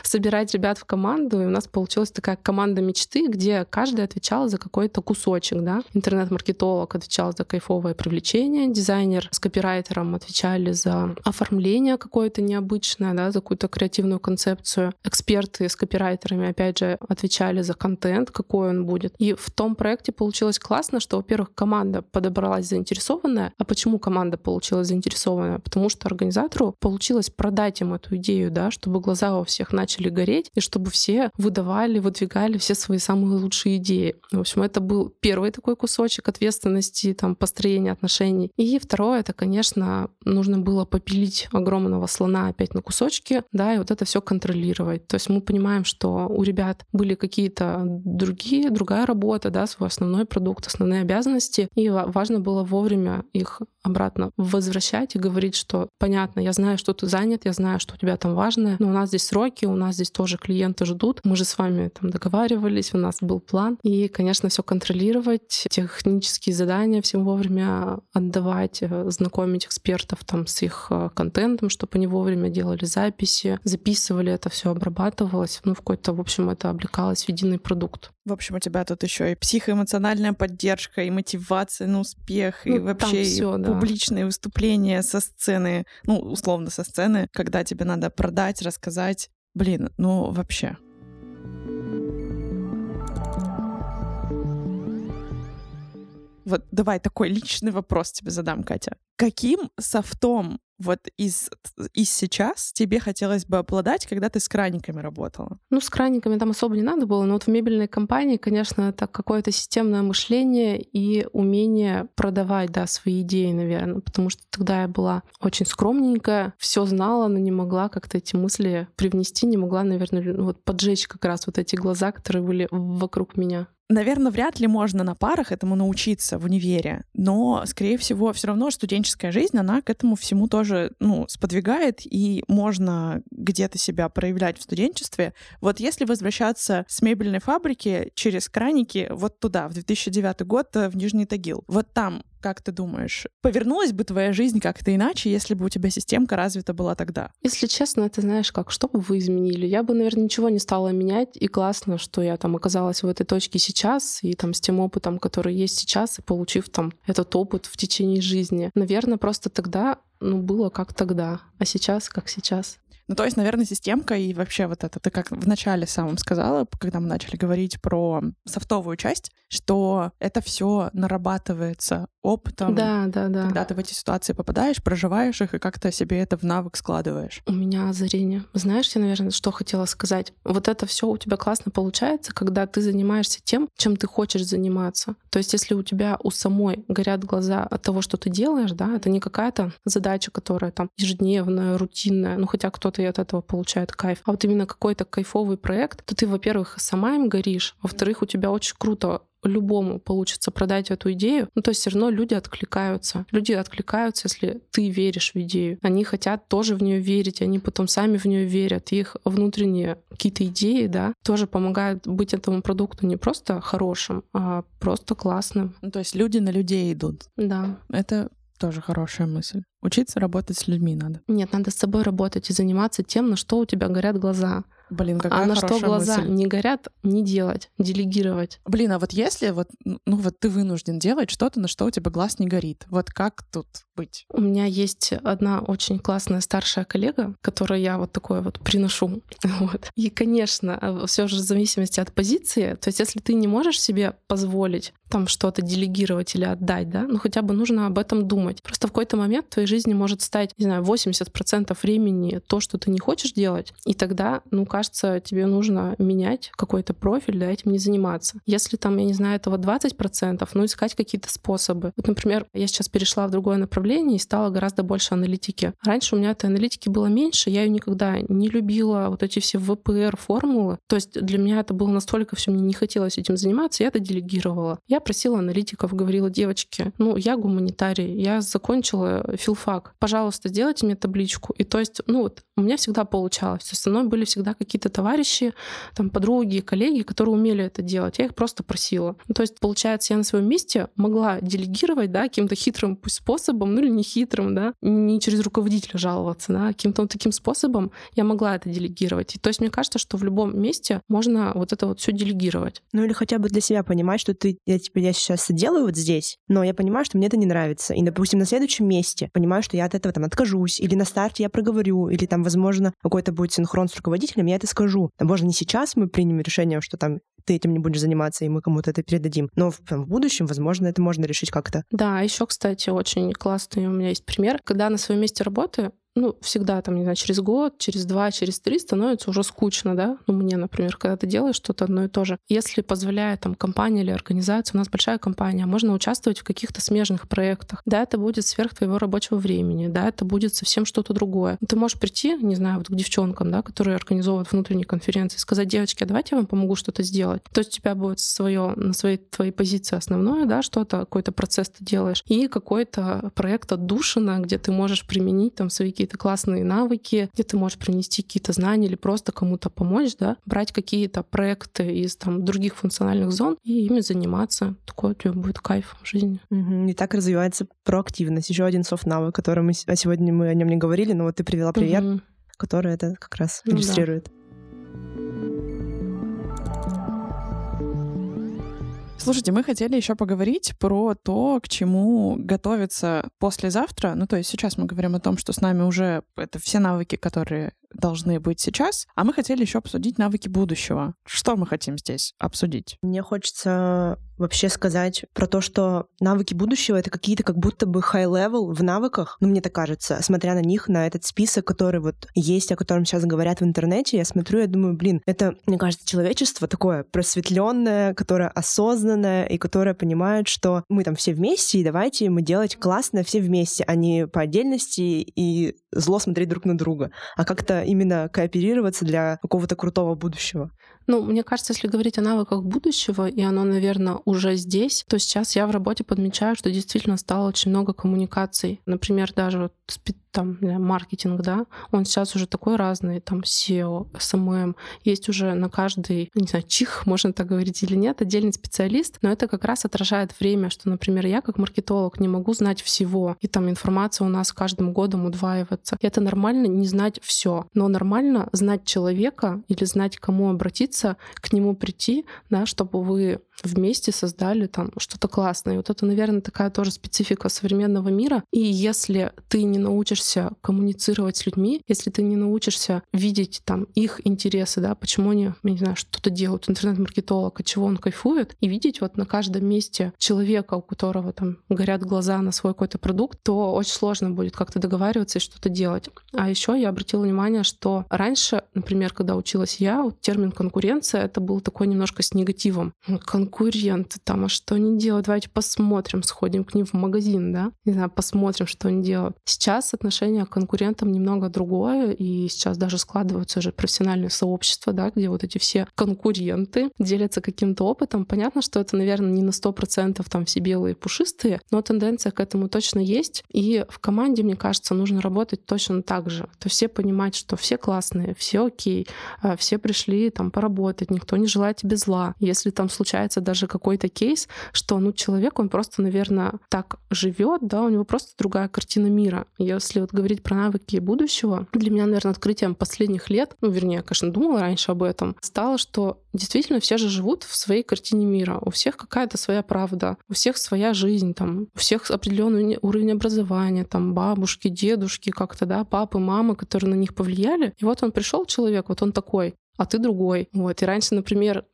собирать ребят в команду, и у нас получилась такая команда мечты, где каждый отвечал за какой-то кусочек, да. Интернет-маркетолог отвечал за кайфовое привлечение, дизайнер с копирайтером отвечали за оформление какое-то необычное, да, за какую-то креативную концепцию. Эксперты с копирайтерами, опять же, отвечали за контент, какой он будет. И в том проекте получилось классно, что, во-первых, команда подобралась заинтересованная. А почему команда получилась заинтересованная? Потому что организатору получилось продать им эту идею, да, чтобы глаза у всех начали гореть, и чтобы все выдавали, выдвигали все свои самые лучшие идеи. В общем, это был первый такой кусочек ответственности, там, построения отношений. И второе, это, конечно, нужно было попилить огромного слона опять на кусочки, да, и вот это все контролировать. То есть мы понимаем, что у ребят были какие-то другие, другая работа, да, свой основной продукт, основные обязанности, и важно было вовремя их обратно возвращать и говорить, что понятно, я знаю, что ты занят, я знаю, что у тебя там важное, но у нас здесь сроки, у нас здесь тоже клиенты ждут, мы же с вами там договаривались, у нас был план, и, конечно, все контролировать, технические задания всем вовремя отдавать, э, знакомить экспертов там с их э, контентом, чтобы они вовремя делали записи, записывали это все, обрабатывалось. Ну, в какой-то, в общем, это облекалось в единый продукт. В общем, у тебя тут еще и психоэмоциональная поддержка, и мотивация на успех, ну, и вообще всё, да. публичные выступления со сцены, ну, условно, со сцены, когда тебе надо продать, рассказать. Блин, ну вообще. Вот давай такой личный вопрос тебе задам, Катя. Каким софтом вот из, из сейчас тебе хотелось бы обладать, когда ты с краниками работала? Ну, с краниками там особо не надо было, но вот в мебельной компании, конечно, это какое-то системное мышление и умение продавать, да, свои идеи, наверное, потому что тогда я была очень скромненькая, все знала, но не могла как-то эти мысли привнести, не могла, наверное, вот поджечь как раз вот эти глаза, которые были вокруг меня. Наверное, вряд ли можно на парах этому научиться в универе, но, скорее всего, все равно студенческая жизнь, она к этому всему тоже, ну, сподвигает, и можно где-то себя проявлять в студенчестве. Вот если возвращаться с мебельной фабрики через краники вот туда, в 2009 год, э, в Нижний Тагил, вот там как ты думаешь, повернулась бы твоя жизнь как-то иначе, если бы у тебя системка развита была тогда? Если честно, это знаешь как, что бы вы изменили? Я бы, наверное, ничего не стала менять, и классно, что я там оказалась в этой точке сейчас, и там с тем опытом, который есть сейчас, и получив там этот опыт в течение жизни. Наверное, просто тогда ну, было как тогда, а сейчас как сейчас. Ну, то есть, наверное, системка и вообще вот это, ты как в начале самом сказала, когда мы начали говорить про софтовую часть, что это все нарабатывается опытом. Да, да, да. Когда ты в эти ситуации попадаешь, проживаешь их и как-то себе это в навык складываешь. У меня озарение. Знаешь, я, наверное, что хотела сказать? Вот это все у тебя классно получается, когда ты занимаешься тем, чем ты хочешь заниматься. То есть, если у тебя у самой горят глаза от того, что ты делаешь, да, это не какая-то задача, которая там ежедневная, рутинная, ну хотя кто-то и от этого получает кайф, а вот именно какой-то кайфовый проект, то ты, во-первых, сама им горишь, во-вторых, у тебя очень круто любому получится продать эту идею, ну то есть все равно люди откликаются. Люди откликаются, если ты веришь в идею. Они хотят тоже в нее верить, они потом сами в нее верят. Их внутренние какие-то идеи, да, тоже помогают быть этому продукту не просто хорошим, а просто классным. Ну, то есть люди на людей идут. Да. Это тоже хорошая мысль. Учиться работать с людьми надо. Нет, надо с собой работать и заниматься тем, на что у тебя горят глаза. Блин, какая А на что глаза мысль. не горят, не делать, делегировать. Блин, а вот если вот, ну вот ты вынужден делать что-то, на что у тебя глаз не горит, вот как тут быть? У меня есть одна очень классная старшая коллега, которой я вот такое вот приношу. Вот. И, конечно, все же в зависимости от позиции, то есть если ты не можешь себе позволить там что-то делегировать или отдать, да, ну хотя бы нужно об этом думать. Просто в какой-то момент в твоей жизни может стать, не знаю, 80% времени то, что ты не хочешь делать, и тогда, ну, кажется, тебе нужно менять какой-то профиль, да, этим не заниматься. Если там, я не знаю, этого 20%, ну, искать какие-то способы. Вот, например, я сейчас перешла в другое направление и стала гораздо больше аналитики. Раньше у меня этой аналитики было меньше, я ее никогда не любила, вот эти все ВПР формулы. То есть для меня это было настолько все, мне не хотелось этим заниматься, я это делегировала. Я просила аналитиков, говорила, девочки, ну, я гуманитарий, я закончила филфак, пожалуйста, сделайте мне табличку. И то есть, ну, вот у меня всегда получалось. Со мной были всегда какие-то товарищи, там, подруги, коллеги, которые умели это делать. Я их просто просила. Ну, то есть, получается, я на своем месте могла делегировать, да, каким-то хитрым пусть способом, ну или не хитрым, да, не через руководителя жаловаться, да, каким-то вот таким способом я могла это делегировать. И то есть, мне кажется, что в любом месте можно вот это вот все делегировать. Ну или хотя бы для себя понимать, что ты, я, типа, я сейчас делаю вот здесь, но я понимаю, что мне это не нравится. И, допустим, на следующем месте понимаю, что я от этого там откажусь, или на старте я проговорю, или там, возможно, какой-то будет синхрон с руководителем, я это скажу. Может, не сейчас мы примем решение, что там ты этим не будешь заниматься, и мы кому-то это передадим. Но в, в будущем, возможно, это можно решить как-то. Да, еще, кстати, очень классный у меня есть пример. Когда на своем месте работы ну, всегда там, не знаю, через год, через два, через три становится уже скучно, да? Ну, мне, например, когда ты делаешь что-то одно и то же. Если позволяет там компания или организация, у нас большая компания, можно участвовать в каких-то смежных проектах. Да, это будет сверх твоего рабочего времени, да, это будет совсем что-то другое. Ты можешь прийти, не знаю, вот к девчонкам, да, которые организовывают внутренние конференции, сказать, девочки, а давайте я вам помогу что-то сделать. То есть у тебя будет свое, на своей твоей позиции основное, да, что-то, какой-то процесс ты делаешь, и какой-то проект отдушина, где ты можешь применить там свои какие-то классные навыки, где ты можешь принести какие-то знания или просто кому-то помочь, да, брать какие-то проекты из там других функциональных зон и ими заниматься. Такой у тебя будет кайф в жизни. Угу. И так развивается проактивность. Еще один софт-навык, который мы сегодня мы о нем не говорили, но вот ты привела пример, угу. который это как раз ну, иллюстрирует. Да. Слушайте, мы хотели еще поговорить про то, к чему готовиться послезавтра. Ну, то есть сейчас мы говорим о том, что с нами уже это все навыки, которые должны быть сейчас, а мы хотели еще обсудить навыки будущего. Что мы хотим здесь обсудить? Мне хочется вообще сказать про то, что навыки будущего — это какие-то как будто бы high-level в навыках, ну, мне так кажется, смотря на них, на этот список, который вот есть, о котором сейчас говорят в интернете, я смотрю, я думаю, блин, это, мне кажется, человечество такое просветленное, которое осознанное и которое понимает, что мы там все вместе, и давайте мы делать классно все вместе, а не по отдельности и зло смотреть друг на друга, а как-то именно кооперироваться для какого-то крутого будущего. Ну, мне кажется, если говорить о навыках будущего, и оно, наверное, уже здесь, то сейчас я в работе подмечаю, что действительно стало очень много коммуникаций. Например, даже вот там маркетинг, да, он сейчас уже такой разный, там SEO, SMM, есть уже на каждый, не знаю, чих, можно так говорить или нет, отдельный специалист, но это как раз отражает время, что, например, я как маркетолог не могу знать всего, и там информация у нас каждым годом удваивается. И это нормально не знать все, но нормально знать человека или знать, к кому обратиться, к нему прийти, да, чтобы вы вместе создали там что-то классное. И вот это, наверное, такая тоже специфика современного мира. И если ты не научишься коммуницировать с людьми, если ты не научишься видеть там их интересы, да, почему они, я не знаю, что-то делают, интернет-маркетолог, от чего он кайфует, и видеть вот на каждом месте человека, у которого там горят глаза на свой какой-то продукт, то очень сложно будет как-то договариваться и что-то делать. А еще я обратила внимание, что раньше, например, когда училась я, вот термин конкуренция, это был такой немножко с негативом конкуренты там, а что они делают? Давайте посмотрим, сходим к ним в магазин, да? Не знаю, посмотрим, что они делают. Сейчас отношение к конкурентам немного другое, и сейчас даже складываются уже профессиональные сообщества, да, где вот эти все конкуренты делятся каким-то опытом. Понятно, что это, наверное, не на сто процентов там все белые пушистые, но тенденция к этому точно есть. И в команде, мне кажется, нужно работать точно так же. То все понимать, что все классные, все окей, а все пришли там поработать, никто не желает тебе зла. Если там случается даже какой-то кейс, что ну, человек, он просто, наверное, так живет, да, у него просто другая картина мира. Если вот говорить про навыки будущего, для меня, наверное, открытием последних лет, ну, вернее, я, конечно, думала раньше об этом, стало, что действительно все же живут в своей картине мира. У всех какая-то своя правда, у всех своя жизнь, там, у всех определенный уровень образования, там, бабушки, дедушки, как-то, да, папы, мамы, которые на них повлияли. И вот он пришел человек, вот он такой, а ты другой. Вот. И раньше, например,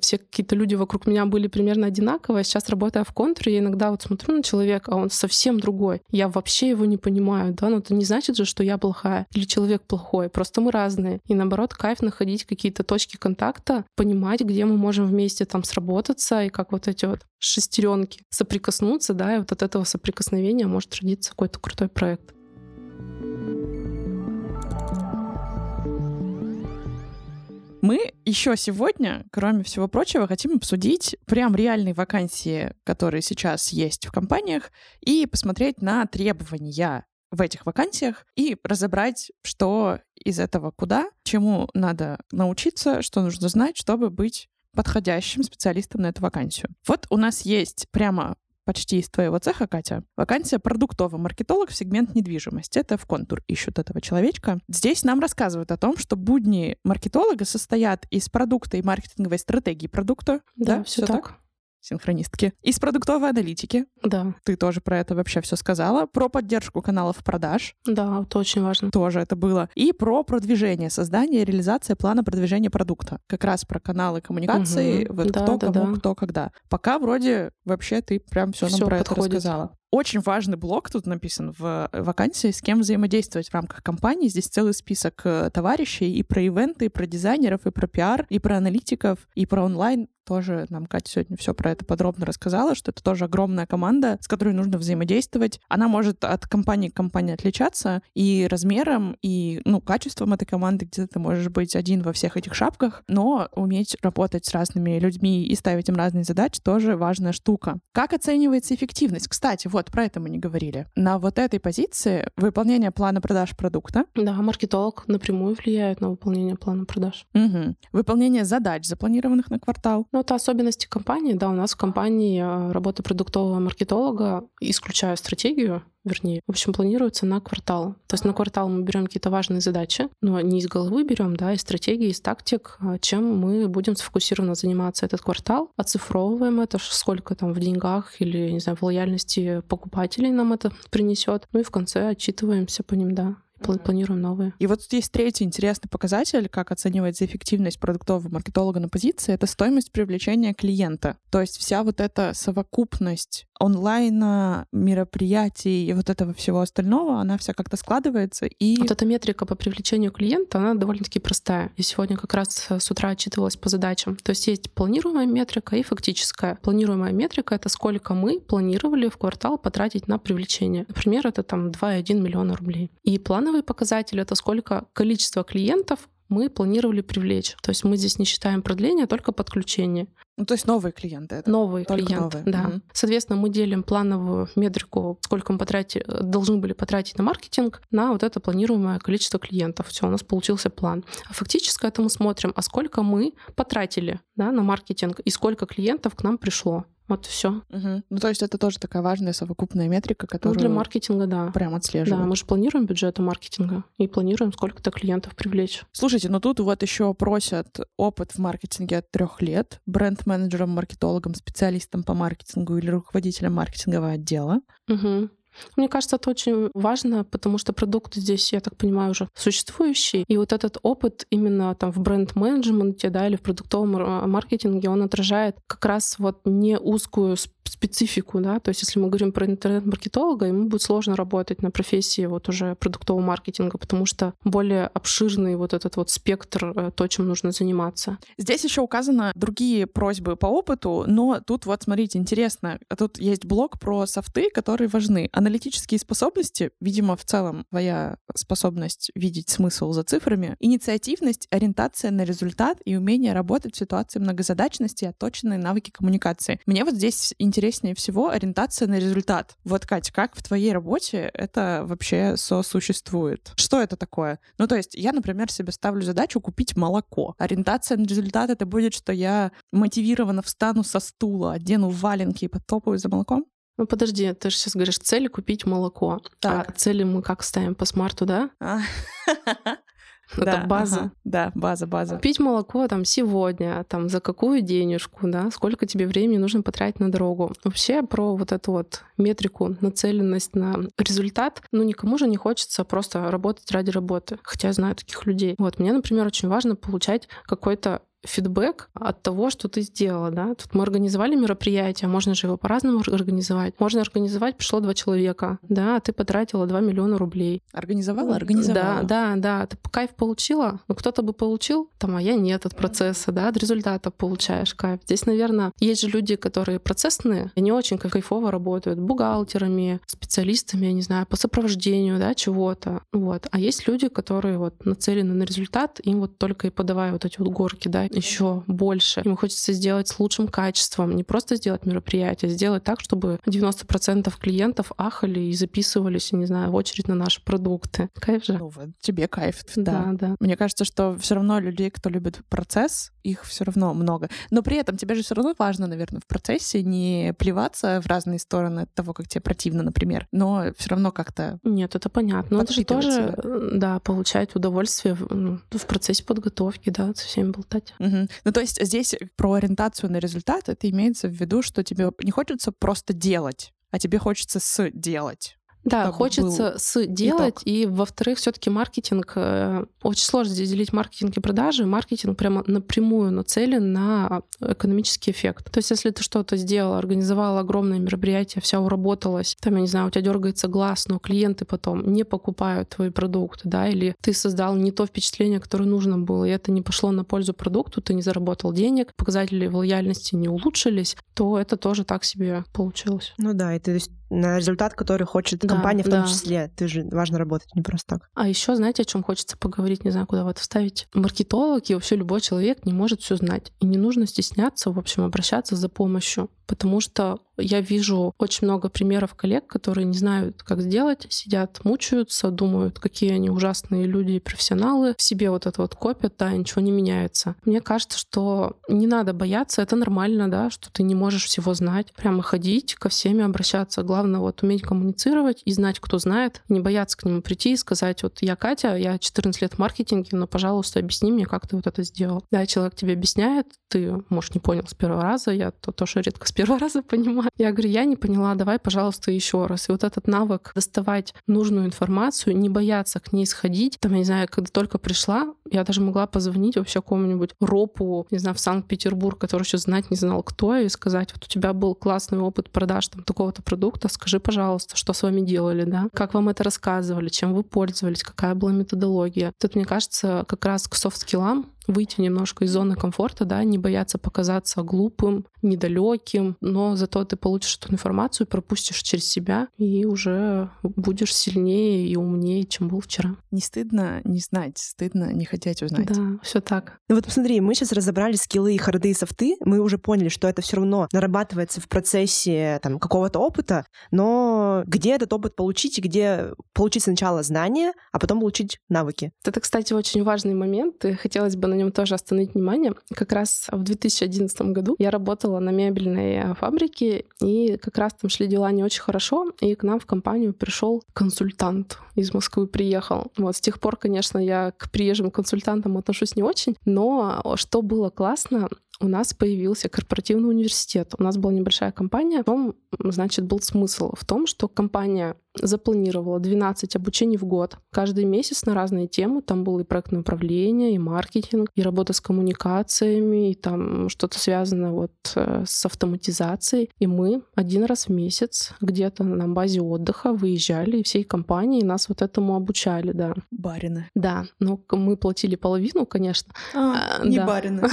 все какие-то люди вокруг меня были примерно одинаковые. Сейчас, работая в контуре, я иногда вот смотрю на человека, а он совсем другой. Я вообще его не понимаю, да, но это не значит же, что я плохая или человек плохой. Просто мы разные. И наоборот, кайф находить какие-то точки контакта, понимать, где мы можем вместе там сработаться и как вот эти вот шестеренки соприкоснуться, да, и вот от этого соприкосновения может родиться какой-то крутой проект. Мы еще сегодня, кроме всего прочего, хотим обсудить прям реальные вакансии, которые сейчас есть в компаниях, и посмотреть на требования в этих вакансиях и разобрать, что из этого куда, чему надо научиться, что нужно знать, чтобы быть подходящим специалистом на эту вакансию. Вот у нас есть прямо почти из твоего цеха, Катя. Вакансия продуктовый маркетолог в сегмент недвижимости. Это в контур ищут этого человечка. Здесь нам рассказывают о том, что будни маркетолога состоят из продукта и маркетинговой стратегии продукта. Да, да все так. так? Синхронистки. Из продуктовой аналитики. Да. Ты тоже про это вообще все сказала. Про поддержку каналов продаж. Да, это очень важно. Тоже это было. И про продвижение, создание и реализация плана продвижения продукта. Как раз про каналы коммуникации, угу. вот да, кто, да, кому, да. кто, когда. Пока вроде вообще ты прям все нам про подходит. это рассказала. Очень важный блок тут написан в вакансии, с кем взаимодействовать в рамках компании. Здесь целый список э, товарищей и про ивенты, и про дизайнеров, и про пиар, и про аналитиков, и про онлайн тоже нам Катя сегодня все про это подробно рассказала, что это тоже огромная команда, с которой нужно взаимодействовать. Она может от компании к компании отличаться и размером, и ну, качеством этой команды, где ты можешь быть один во всех этих шапках, но уметь работать с разными людьми и ставить им разные задачи тоже важная штука. Как оценивается эффективность? Кстати, вот про это мы не говорили. На вот этой позиции выполнение плана продаж продукта. Да, маркетолог напрямую влияет на выполнение плана продаж. Угу. Выполнение задач, запланированных на квартал. Ну, это особенности компании. Да, у нас в компании а, работа продуктового маркетолога, исключая стратегию, вернее, в общем, планируется на квартал. То есть на квартал мы берем какие-то важные задачи, но не из головы берем, да, из стратегии, из тактик, а, чем мы будем сфокусированно заниматься этот квартал, оцифровываем это, сколько там в деньгах или, не знаю, в лояльности покупателей нам это принесет, ну и в конце отчитываемся по ним, да планируем новые. И вот тут есть третий интересный показатель, как оценивается эффективность продуктового маркетолога на позиции, это стоимость привлечения клиента. То есть вся вот эта совокупность онлайна, мероприятий и вот этого всего остального, она вся как-то складывается. И... Вот эта метрика по привлечению клиента, она довольно-таки простая. Я сегодня как раз с утра отчитывалась по задачам. То есть есть планируемая метрика и фактическая. Планируемая метрика — это сколько мы планировали в квартал потратить на привлечение. Например, это там 2,1 миллиона рублей. И плановый показатель — это сколько количество клиентов мы планировали привлечь. То есть мы здесь не считаем продление, а только подключение. Ну, то есть новые клиенты. Это новые клиенты, новые. да. Угу. Соответственно, мы делим плановую метрику, сколько мы потратили, должны были потратить на маркетинг, на вот это планируемое количество клиентов. Все, у нас получился план. А фактически это мы смотрим, а сколько мы потратили да, на маркетинг и сколько клиентов к нам пришло. Вот все. Угу. Ну, то есть это тоже такая важная совокупная метрика, которую... Ну, для маркетинга, да. Прям отслеживают. Да, мы же планируем бюджеты маркетинга и планируем сколько-то клиентов привлечь. Слушайте, ну тут вот еще просят опыт в маркетинге от трех лет, бренд-менеджером, маркетологом, специалистом по маркетингу или руководителем маркетингового отдела. Угу. Мне кажется, это очень важно, потому что продукт здесь, я так понимаю, уже существующий. И вот этот опыт именно там в бренд-менеджменте, да, или в продуктовом маркетинге, он отражает как раз вот не узкую специфику, да, то есть если мы говорим про интернет-маркетолога, ему будет сложно работать на профессии вот уже продуктового маркетинга, потому что более обширный вот этот вот спектр, э, то, чем нужно заниматься. Здесь еще указаны другие просьбы по опыту, но тут вот, смотрите, интересно, тут есть блок про софты, которые важны. Аналитические способности, видимо, в целом твоя способность видеть смысл за цифрами, инициативность, ориентация на результат и умение работать в ситуации многозадачности отточенные навыки коммуникации. Мне вот здесь интересно интереснее всего ориентация на результат. Вот, Катя, как в твоей работе это вообще сосуществует? Что это такое? Ну, то есть я, например, себе ставлю задачу купить молоко. Ориентация на результат — это будет, что я мотивированно встану со стула, одену валенки и потопаю за молоком? Ну подожди, ты же сейчас говоришь, цели купить молоко. Так. А цели мы как ставим по смарту, да? А. Это да, база. Ага. Да, база, база. Пить молоко там сегодня, там за какую денежку, да, сколько тебе времени нужно потратить на дорогу. Вообще про вот эту вот метрику, нацеленность на результат, ну никому же не хочется просто работать ради работы. Хотя я знаю таких людей. Вот мне, например, очень важно получать какой-то фидбэк от того, что ты сделала, да. Тут мы организовали мероприятие, можно же его по-разному организовать. Можно организовать, пришло два человека, да, а ты потратила 2 миллиона рублей. Организовала? Организовала. Да, да, да. Ты кайф получила, ну кто-то бы получил, там, а я нет от процесса, да, от результата получаешь кайф. Здесь, наверное, есть же люди, которые процессные, они очень кайфово работают, бухгалтерами, специалистами, я не знаю, по сопровождению, да, чего-то. Вот. А есть люди, которые вот нацелены на результат, им вот только и подавай вот эти вот горки, да, еще больше. Ему хочется сделать с лучшим качеством, не просто сделать мероприятие, а сделать так, чтобы 90% клиентов ахали и записывались, не знаю, в очередь на наши продукты. Кайф же. Ну, вот, тебе кайф. Да, да. да. Мне кажется, что все равно людей, кто любит процесс, их все равно много. Но при этом тебе же все равно важно, наверное, в процессе не плеваться в разные стороны от того, как тебе противно, например, но все равно как-то. Нет, это понятно. Но это же тоже, да, получать удовольствие в, в процессе подготовки, да, со всеми болтать. Угу. Ну, то есть здесь про ориентацию на результат это имеется в виду, что тебе не хочется просто делать, а тебе хочется с делать. Да, хочется с делать, итог. и во-вторых, все-таки маркетинг э, очень сложно здесь делить маркетинг и продажи. Маркетинг прямо напрямую нацелен на экономический эффект. То есть, если ты что-то сделал, организовал огромное мероприятие, вся уработалась, там, я не знаю, у тебя дергается глаз, но клиенты потом не покупают твои продукты, да, или ты создал не то впечатление, которое нужно было, и это не пошло на пользу продукту, ты не заработал денег, показатели лояльности не улучшились, то это тоже так себе получилось. Ну да, и ты на результат, который хочет да, компания в том да. числе. Ты же важно работать не просто так. А еще знаете, о чем хочется поговорить? Не знаю, куда вот вставить. Маркетолог и вообще любой человек не может все знать. И не нужно стесняться, в общем, обращаться за помощью потому что я вижу очень много примеров коллег, которые не знают, как сделать, сидят, мучаются, думают, какие они ужасные люди и профессионалы, в себе вот это вот копят, да, ничего не меняется. Мне кажется, что не надо бояться, это нормально, да, что ты не можешь всего знать, прямо ходить, ко всеми обращаться. Главное вот уметь коммуницировать и знать, кто знает, не бояться к нему прийти и сказать, вот я Катя, я 14 лет в маркетинге, но, пожалуйста, объясни мне, как ты вот это сделал. Да, человек тебе объясняет, ты, может, не понял с первого раза, я то тоже редко с первого раза понимаю. Я говорю, я не поняла, давай, пожалуйста, еще раз. И вот этот навык доставать нужную информацию, не бояться к ней сходить. Там, я не знаю, когда только пришла, я даже могла позвонить вообще кому-нибудь ропу, не знаю, в Санкт-Петербург, который еще знать не знал, кто, и сказать, вот у тебя был классный опыт продаж там такого-то продукта, скажи, пожалуйста, что с вами делали, да? Как вам это рассказывали, чем вы пользовались, какая была методология. Тут, мне кажется, как раз к софт-скиллам выйти немножко из зоны комфорта, да, не бояться показаться глупым, недалеким, но зато ты получишь эту информацию, пропустишь через себя и уже будешь сильнее и умнее, чем был вчера. Не стыдно не знать, стыдно не хотеть узнать. Да, все так. Ну вот посмотри, мы сейчас разобрали скиллы, харды и софты, мы уже поняли, что это все равно нарабатывается в процессе там, какого-то опыта, но где этот опыт получить и где получить сначала знания, а потом получить навыки? Это, кстати, очень важный момент, и хотелось бы на нем тоже остановить внимание. Как раз в 2011 году я работала на мебельной фабрике, и как раз там шли дела не очень хорошо, и к нам в компанию пришел консультант из Москвы приехал. Вот с тех пор, конечно, я к приезжим консультантам отношусь не очень, но что было классно, у нас появился корпоративный университет. У нас была небольшая компания. В том, значит, был смысл в том, что компания запланировала 12 обучений в год. Каждый месяц на разные темы. Там было и проектное управление, и маркетинг, и работа с коммуникациями, и там что-то связанное вот э, с автоматизацией. И мы один раз в месяц где-то на базе отдыха выезжали, и всей компанией нас вот этому обучали, да. Барины. Да, но мы платили половину, конечно. А, а не да. барины.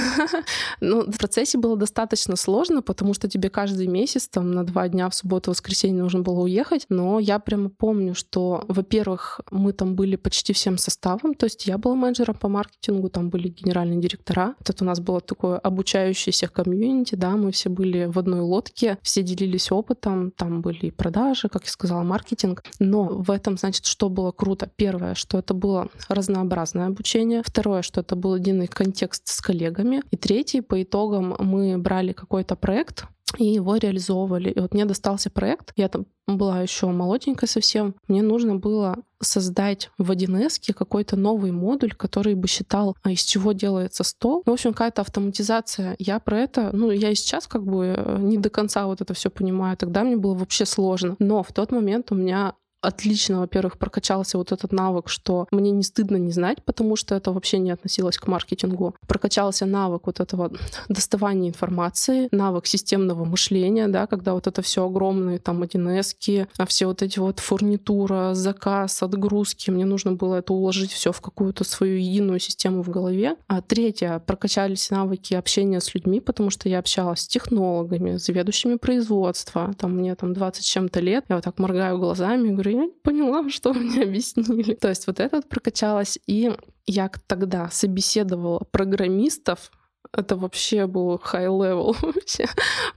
Ну, в процессе было достаточно сложно, потому что тебе каждый месяц, там, на два дня в субботу, воскресенье нужно было уехать. Но я прямо помню, что, во-первых, мы там были почти всем составом, то есть я была менеджером по маркетингу, там были генеральные директора. Это у нас было такое обучающееся комьюнити, да, мы все были в одной лодке, все делились опытом, там были и продажи, как я сказала, маркетинг. Но в этом, значит, что было круто? Первое, что это было разнообразное обучение. Второе, что это был единый контекст с коллегами. И третий, по итогам мы брали какой-то проект, и его реализовывали. И вот мне достался проект, я там была еще молоденькая совсем, мне нужно было создать в 1С какой-то новый модуль, который бы считал, а из чего делается стол. Ну, в общем, какая-то автоматизация. Я про это, ну, я и сейчас как бы э, не до конца вот это все понимаю. Тогда мне было вообще сложно. Но в тот момент у меня отлично, во-первых, прокачался вот этот навык, что мне не стыдно не знать, потому что это вообще не относилось к маркетингу. Прокачался навык вот этого доставания информации, навык системного мышления, да, когда вот это все огромные там 1С, а все вот эти вот фурнитура, заказ, отгрузки, мне нужно было это уложить все в какую-то свою единую систему в голове. А третье, прокачались навыки общения с людьми, потому что я общалась с технологами, заведующими производства, там мне там 20 чем-то лет, я вот так моргаю глазами, говорю, я не поняла, что мне объяснили. То есть вот это прокачалось. И я тогда собеседовала программистов, это вообще был high-level вообще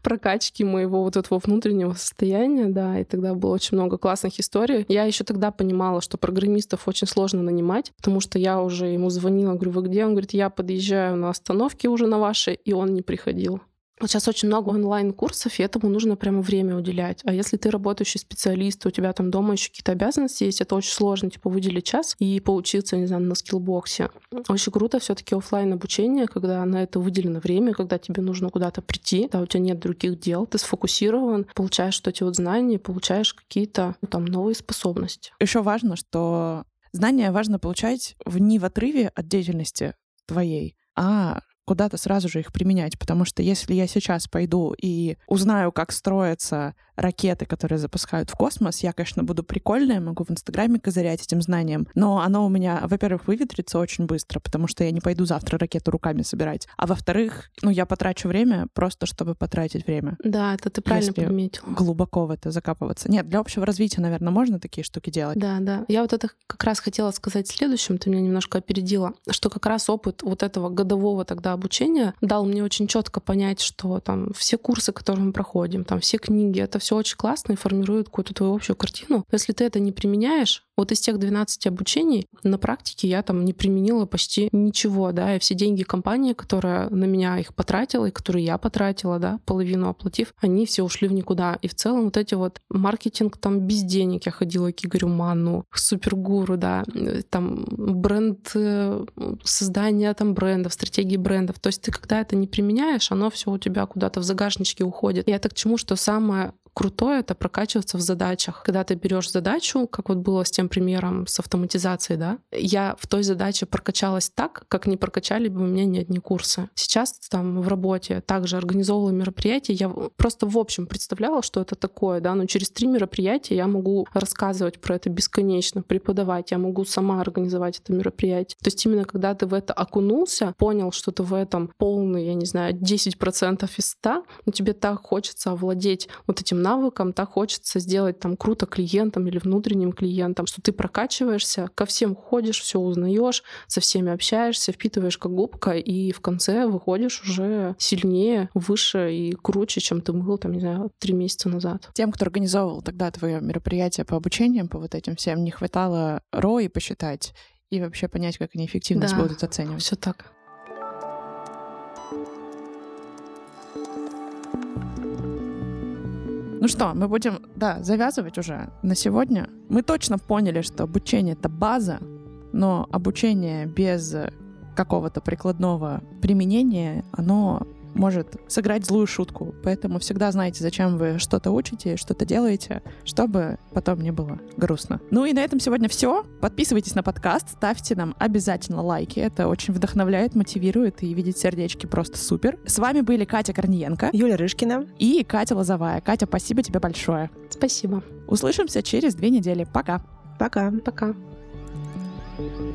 прокачки моего вот этого внутреннего состояния, да, и тогда было очень много классных историй. Я еще тогда понимала, что программистов очень сложно нанимать, потому что я уже ему звонила, говорю, вы где? Он говорит, я подъезжаю на остановке уже на вашей, и он не приходил. Вот сейчас очень много онлайн-курсов, и этому нужно прямо время уделять. А если ты работающий специалист, у тебя там дома еще какие-то обязанности есть, это очень сложно, типа, выделить час и поучиться, не знаю, на скиллбоксе. Очень круто все таки офлайн обучение, когда на это выделено время, когда тебе нужно куда-то прийти, да, у тебя нет других дел, ты сфокусирован, получаешь что эти вот знания, получаешь какие-то ну, там новые способности. Еще важно, что знания важно получать в не в отрыве от деятельности твоей, а куда-то сразу же их применять, потому что если я сейчас пойду и узнаю, как строятся ракеты, которые запускают в космос, я, конечно, буду прикольная, могу в Инстаграме козырять этим знанием, но оно у меня, во-первых, выветрится очень быстро, потому что я не пойду завтра ракету руками собирать, а во-вторых, ну, я потрачу время просто, чтобы потратить время. Да, это ты правильно если подметил. глубоко в это закапываться. Нет, для общего развития, наверное, можно такие штуки делать. Да, да. Я вот это как раз хотела сказать следующим, ты меня немножко опередила, что как раз опыт вот этого годового тогда обучения дал мне очень четко понять, что там все курсы, которые мы проходим, там все книги, это все очень классно и формирует какую-то твою общую картину. Но если ты это не применяешь, вот из тех 12 обучений на практике я там не применила почти ничего, да, и все деньги компании, которая на меня их потратила, и которые я потратила, да, половину оплатив, они все ушли в никуда. И в целом вот эти вот маркетинг там без денег, я ходила к Игорю Ману, к Супергуру, да, там бренд, э, создание там брендов, стратегии бренда, трендов. То есть ты когда это не применяешь, оно все у тебя куда-то в загашничке уходит. Я так к чему, что самое крутое — это прокачиваться в задачах. Когда ты берешь задачу, как вот было с тем примером с автоматизацией, да, я в той задаче прокачалась так, как не прокачали бы у меня ни одни курсы. Сейчас там в работе также организовывала мероприятия, я просто в общем представляла, что это такое, да, но через три мероприятия я могу рассказывать про это бесконечно, преподавать, я могу сама организовать это мероприятие. То есть именно когда ты в это окунулся, понял, что ты в этом полный, я не знаю, 10% из 100, но тебе так хочется овладеть вот этим навыкам так хочется сделать там круто клиентам или внутренним клиентам, что ты прокачиваешься, ко всем ходишь, все узнаешь, со всеми общаешься, впитываешь как губка, и в конце выходишь уже сильнее, выше и круче, чем ты был, там, не знаю, три месяца назад. Тем, кто организовывал тогда твое мероприятие по обучениям, по вот этим всем, не хватало ROI посчитать и вообще понять, как они эффективность Да, будут оценивать. Все так. Ну что, мы будем, да, завязывать уже на сегодня. Мы точно поняли, что обучение — это база, но обучение без какого-то прикладного применения, оно может сыграть злую шутку. Поэтому всегда знайте, зачем вы что-то учите, что-то делаете, чтобы потом не было грустно. Ну и на этом сегодня все. Подписывайтесь на подкаст, ставьте нам обязательно лайки. Это очень вдохновляет, мотивирует и видеть сердечки просто супер. С вами были Катя Корниенко Юля Рышкина. и Катя Лозовая. Катя, спасибо тебе большое. Спасибо. Услышимся через две недели. Пока. Пока. Пока. thank you